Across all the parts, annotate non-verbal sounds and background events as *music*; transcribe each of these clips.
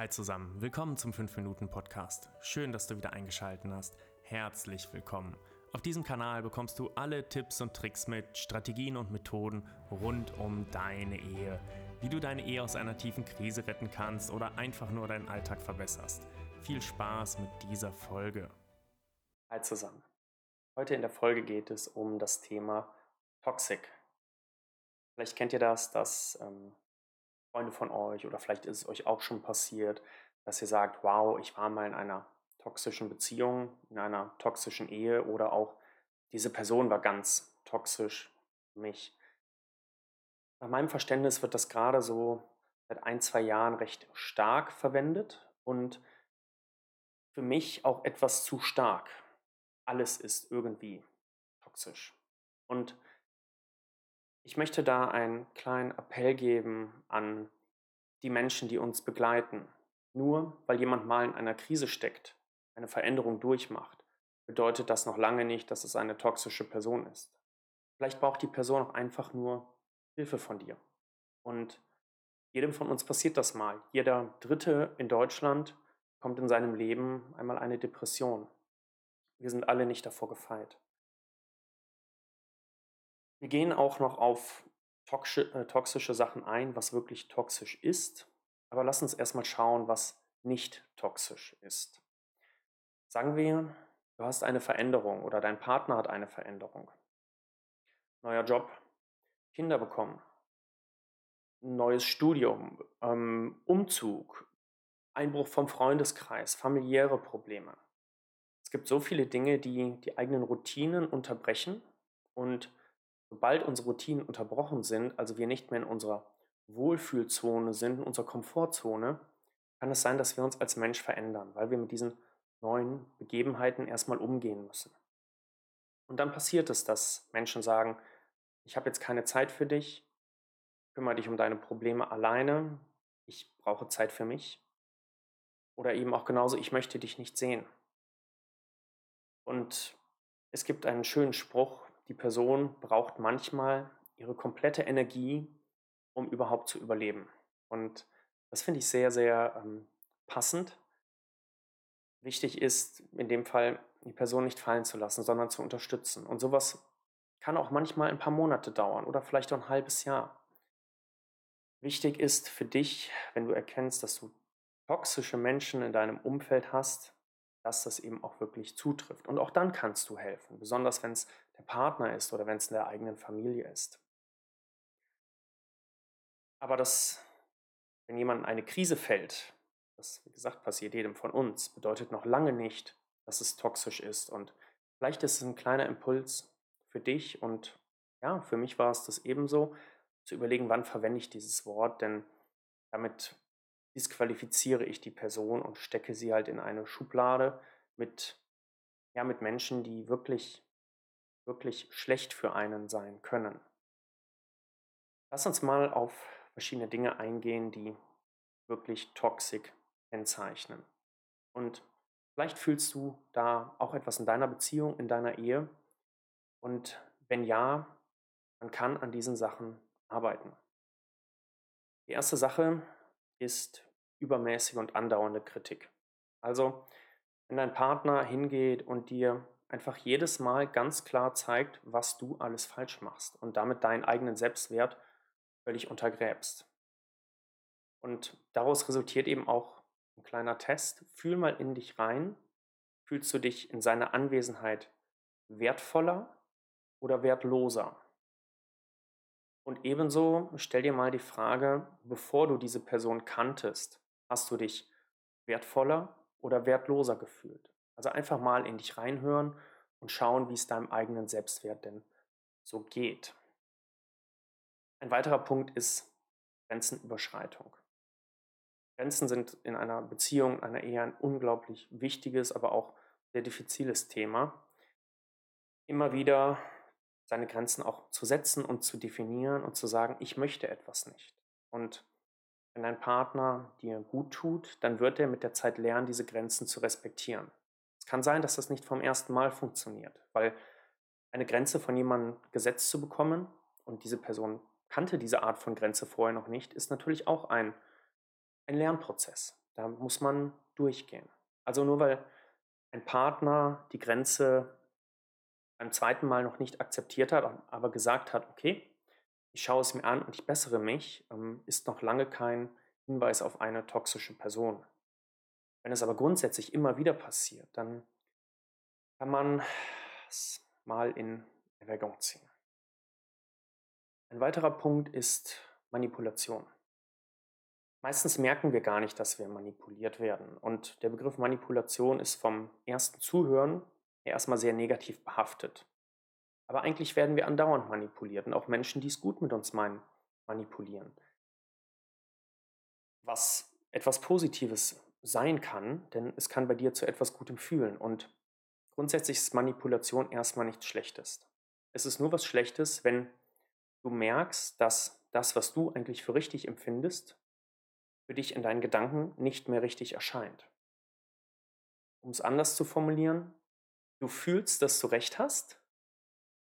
Hi zusammen, willkommen zum 5-Minuten-Podcast. Schön, dass du wieder eingeschaltet hast. Herzlich willkommen. Auf diesem Kanal bekommst du alle Tipps und Tricks mit, Strategien und Methoden rund um deine Ehe. Wie du deine Ehe aus einer tiefen Krise retten kannst oder einfach nur deinen Alltag verbesserst. Viel Spaß mit dieser Folge. Hi zusammen. Heute in der Folge geht es um das Thema Toxic. Vielleicht kennt ihr das, dass ähm, Freunde von euch oder vielleicht ist es euch auch schon passiert, dass ihr sagt, wow, ich war mal in einer toxischen Beziehung, in einer toxischen Ehe oder auch diese Person war ganz toxisch für mich. Nach meinem Verständnis wird das gerade so seit ein, zwei Jahren recht stark verwendet und für mich auch etwas zu stark. Alles ist irgendwie toxisch. Und ich möchte da einen kleinen Appell geben an die Menschen, die uns begleiten. Nur weil jemand mal in einer Krise steckt, eine Veränderung durchmacht, bedeutet das noch lange nicht, dass es eine toxische Person ist. Vielleicht braucht die Person auch einfach nur Hilfe von dir. Und jedem von uns passiert das mal. Jeder Dritte in Deutschland kommt in seinem Leben einmal eine Depression. Wir sind alle nicht davor gefeit. Wir gehen auch noch auf äh, toxische Sachen ein, was wirklich toxisch ist. Aber lass uns erstmal schauen, was nicht toxisch ist. Sagen wir, du hast eine Veränderung oder dein Partner hat eine Veränderung. Neuer Job, Kinder bekommen, neues Studium, ähm, Umzug, Einbruch vom Freundeskreis, familiäre Probleme. Es gibt so viele Dinge, die die eigenen Routinen unterbrechen und Sobald unsere Routinen unterbrochen sind, also wir nicht mehr in unserer Wohlfühlzone sind, in unserer Komfortzone, kann es sein, dass wir uns als Mensch verändern, weil wir mit diesen neuen Begebenheiten erstmal umgehen müssen. Und dann passiert es, dass Menschen sagen, ich habe jetzt keine Zeit für dich, kümmere dich um deine Probleme alleine, ich brauche Zeit für mich. Oder eben auch genauso, ich möchte dich nicht sehen. Und es gibt einen schönen Spruch, die Person braucht manchmal ihre komplette Energie, um überhaupt zu überleben. Und das finde ich sehr, sehr ähm, passend. Wichtig ist in dem Fall, die Person nicht fallen zu lassen, sondern zu unterstützen. Und sowas kann auch manchmal ein paar Monate dauern oder vielleicht auch ein halbes Jahr. Wichtig ist für dich, wenn du erkennst, dass du toxische Menschen in deinem Umfeld hast, dass das eben auch wirklich zutrifft. Und auch dann kannst du helfen, besonders wenn es der Partner ist oder wenn es in der eigenen Familie ist. Aber das, wenn jemand in eine Krise fällt, das wie gesagt passiert jedem von uns, bedeutet noch lange nicht, dass es toxisch ist. Und vielleicht ist es ein kleiner Impuls für dich und ja, für mich war es das ebenso, zu überlegen, wann verwende ich dieses Wort, denn damit disqualifiziere ich die Person und stecke sie halt in eine Schublade mit, ja, mit Menschen, die wirklich, wirklich schlecht für einen sein können. Lass uns mal auf verschiedene Dinge eingehen, die wirklich Toxik kennzeichnen. Und vielleicht fühlst du da auch etwas in deiner Beziehung, in deiner Ehe. Und wenn ja, man kann an diesen Sachen arbeiten. Die erste Sache, ist übermäßige und andauernde Kritik. Also, wenn dein Partner hingeht und dir einfach jedes Mal ganz klar zeigt, was du alles falsch machst und damit deinen eigenen Selbstwert völlig untergräbst. Und daraus resultiert eben auch ein kleiner Test. Fühl mal in dich rein. Fühlst du dich in seiner Anwesenheit wertvoller oder wertloser? Und ebenso stell dir mal die Frage, bevor du diese Person kanntest, hast du dich wertvoller oder wertloser gefühlt? Also einfach mal in dich reinhören und schauen, wie es deinem eigenen Selbstwert denn so geht. Ein weiterer Punkt ist Grenzenüberschreitung. Grenzen sind in einer Beziehung, einer Ehe ein unglaublich wichtiges, aber auch sehr diffiziles Thema. Immer wieder seine Grenzen auch zu setzen und zu definieren und zu sagen, ich möchte etwas nicht. Und wenn dein Partner dir gut tut, dann wird er mit der Zeit lernen, diese Grenzen zu respektieren. Es kann sein, dass das nicht vom ersten Mal funktioniert, weil eine Grenze von jemandem gesetzt zu bekommen und diese Person kannte diese Art von Grenze vorher noch nicht, ist natürlich auch ein, ein Lernprozess. Da muss man durchgehen. Also nur weil ein Partner die Grenze beim zweiten Mal noch nicht akzeptiert hat, aber gesagt hat, okay, ich schaue es mir an und ich bessere mich, ähm, ist noch lange kein Hinweis auf eine toxische Person. Wenn es aber grundsätzlich immer wieder passiert, dann kann man es mal in Erwägung ziehen. Ein weiterer Punkt ist Manipulation. Meistens merken wir gar nicht, dass wir manipuliert werden. Und der Begriff Manipulation ist vom ersten Zuhören erstmal sehr negativ behaftet. Aber eigentlich werden wir andauernd manipuliert und auch Menschen, die es gut mit uns meinen, manipulieren. Was etwas Positives sein kann, denn es kann bei dir zu etwas Gutem fühlen. Und grundsätzlich ist Manipulation erstmal nichts Schlechtes. Es ist nur was Schlechtes, wenn du merkst, dass das, was du eigentlich für richtig empfindest, für dich in deinen Gedanken nicht mehr richtig erscheint. Um es anders zu formulieren, du fühlst, dass du recht hast,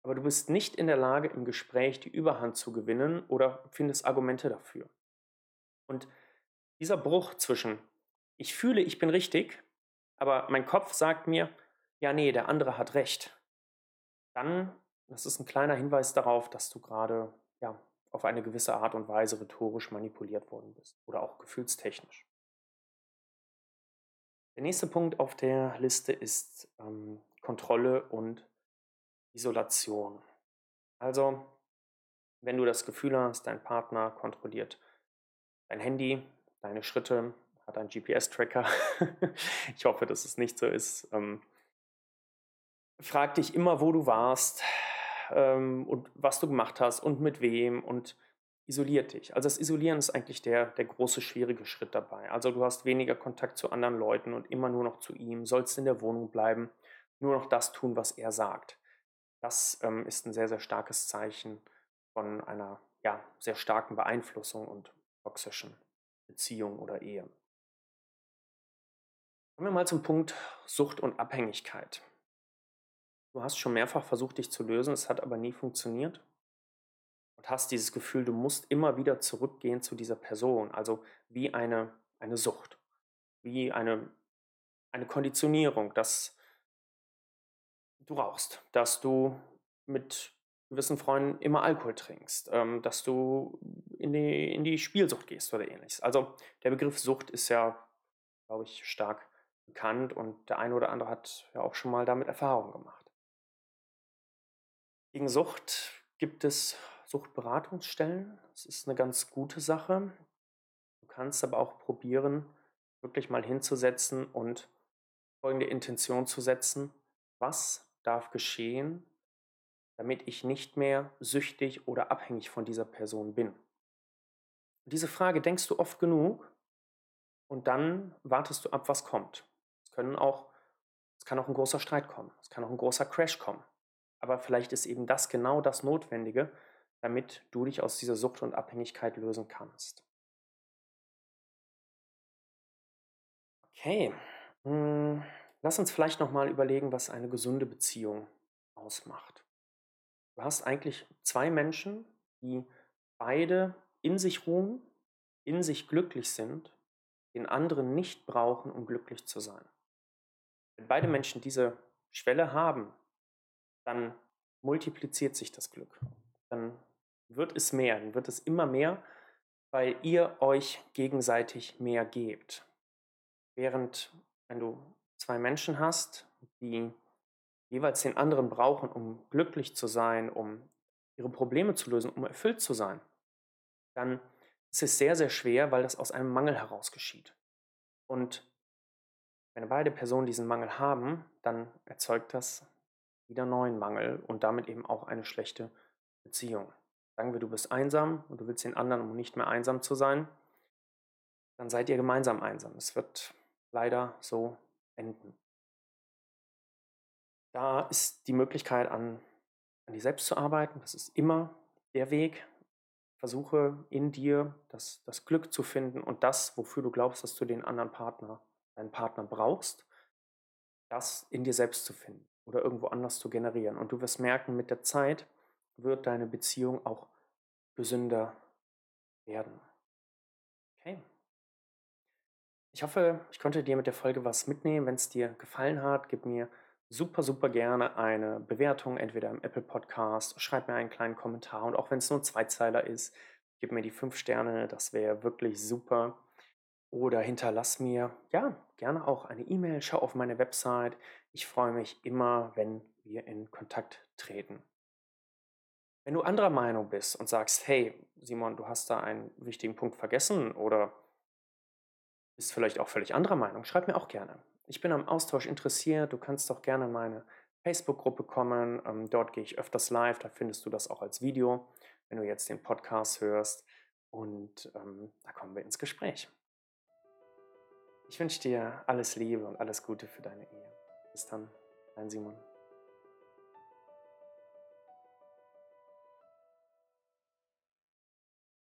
aber du bist nicht in der Lage, im Gespräch die Überhand zu gewinnen oder findest Argumente dafür. Und dieser Bruch zwischen ich fühle, ich bin richtig, aber mein Kopf sagt mir, ja, nee, der andere hat recht, dann, das ist ein kleiner Hinweis darauf, dass du gerade ja, auf eine gewisse Art und Weise rhetorisch manipuliert worden bist oder auch gefühlstechnisch. Der nächste Punkt auf der Liste ist ähm, Kontrolle und Isolation. Also, wenn du das Gefühl hast, dein Partner kontrolliert dein Handy, deine Schritte, hat einen GPS-Tracker. *laughs* ich hoffe, dass es nicht so ist. Ähm, frag dich immer, wo du warst ähm, und was du gemacht hast und mit wem und isoliert dich. Also das Isolieren ist eigentlich der, der große, schwierige Schritt dabei. Also du hast weniger Kontakt zu anderen Leuten und immer nur noch zu ihm, sollst in der Wohnung bleiben, nur noch das tun, was er sagt. Das ähm, ist ein sehr, sehr starkes Zeichen von einer ja, sehr starken Beeinflussung und toxischen Beziehung oder Ehe. Kommen wir mal zum Punkt Sucht und Abhängigkeit. Du hast schon mehrfach versucht, dich zu lösen, es hat aber nie funktioniert. Und hast dieses Gefühl, du musst immer wieder zurückgehen zu dieser Person, also wie eine, eine Sucht, wie eine, eine Konditionierung, dass du rauchst, dass du mit gewissen Freunden immer Alkohol trinkst, ähm, dass du in die, in die Spielsucht gehst oder ähnliches. Also der Begriff Sucht ist ja, glaube ich, stark bekannt und der eine oder andere hat ja auch schon mal damit Erfahrung gemacht. Gegen Sucht gibt es Suchtberatungsstellen. Das ist eine ganz gute Sache. Du kannst aber auch probieren, wirklich mal hinzusetzen und folgende Intention zu setzen. Was darf geschehen, damit ich nicht mehr süchtig oder abhängig von dieser Person bin? Diese Frage denkst du oft genug und dann wartest du ab, was kommt. Es können auch, es kann auch ein großer Streit kommen, es kann auch ein großer Crash kommen. Aber vielleicht ist eben das genau das Notwendige, damit du dich aus dieser Sucht und Abhängigkeit lösen kannst. Okay, hm, lass uns vielleicht nochmal überlegen, was eine gesunde Beziehung ausmacht. Du hast eigentlich zwei Menschen, die beide in sich ruhen, in sich glücklich sind, den anderen nicht brauchen, um glücklich zu sein. Wenn beide Menschen diese Schwelle haben, dann multipliziert sich das Glück. Dann wird es mehr, dann wird es immer mehr, weil ihr euch gegenseitig mehr gebt. Während wenn du zwei Menschen hast, die jeweils den anderen brauchen, um glücklich zu sein, um ihre Probleme zu lösen, um erfüllt zu sein, dann ist es sehr, sehr schwer, weil das aus einem Mangel heraus geschieht. Und wenn beide Personen diesen Mangel haben, dann erzeugt das wieder neuen Mangel und damit eben auch eine schlechte Beziehung. Sagen wir, du bist einsam und du willst den anderen, um nicht mehr einsam zu sein, dann seid ihr gemeinsam einsam. Es wird leider so enden. Da ist die Möglichkeit, an, an dir selbst zu arbeiten. Das ist immer der Weg. Versuche in dir das, das Glück zu finden und das, wofür du glaubst, dass du den anderen Partner, deinen Partner brauchst, das in dir selbst zu finden oder irgendwo anders zu generieren. Und du wirst merken, mit der Zeit wird deine Beziehung auch gesünder werden. Okay. ich hoffe, ich konnte dir mit der Folge was mitnehmen. Wenn es dir gefallen hat, gib mir super, super gerne eine Bewertung, entweder im Apple Podcast, schreib mir einen kleinen Kommentar und auch wenn es nur ein Zweizeiler ist, gib mir die fünf Sterne, das wäre wirklich super. Oder hinterlass mir, ja, gerne auch eine E-Mail, schau auf meine Website. Ich freue mich immer, wenn wir in Kontakt treten. Wenn du anderer Meinung bist und sagst, hey, Simon, du hast da einen wichtigen Punkt vergessen oder bist vielleicht auch völlig anderer Meinung, schreib mir auch gerne. Ich bin am Austausch interessiert. Du kannst doch gerne in meine Facebook-Gruppe kommen. Ähm, dort gehe ich öfters live. Da findest du das auch als Video, wenn du jetzt den Podcast hörst. Und ähm, da kommen wir ins Gespräch. Ich wünsche dir alles Liebe und alles Gute für deine Ehe. Bis dann, dein Simon.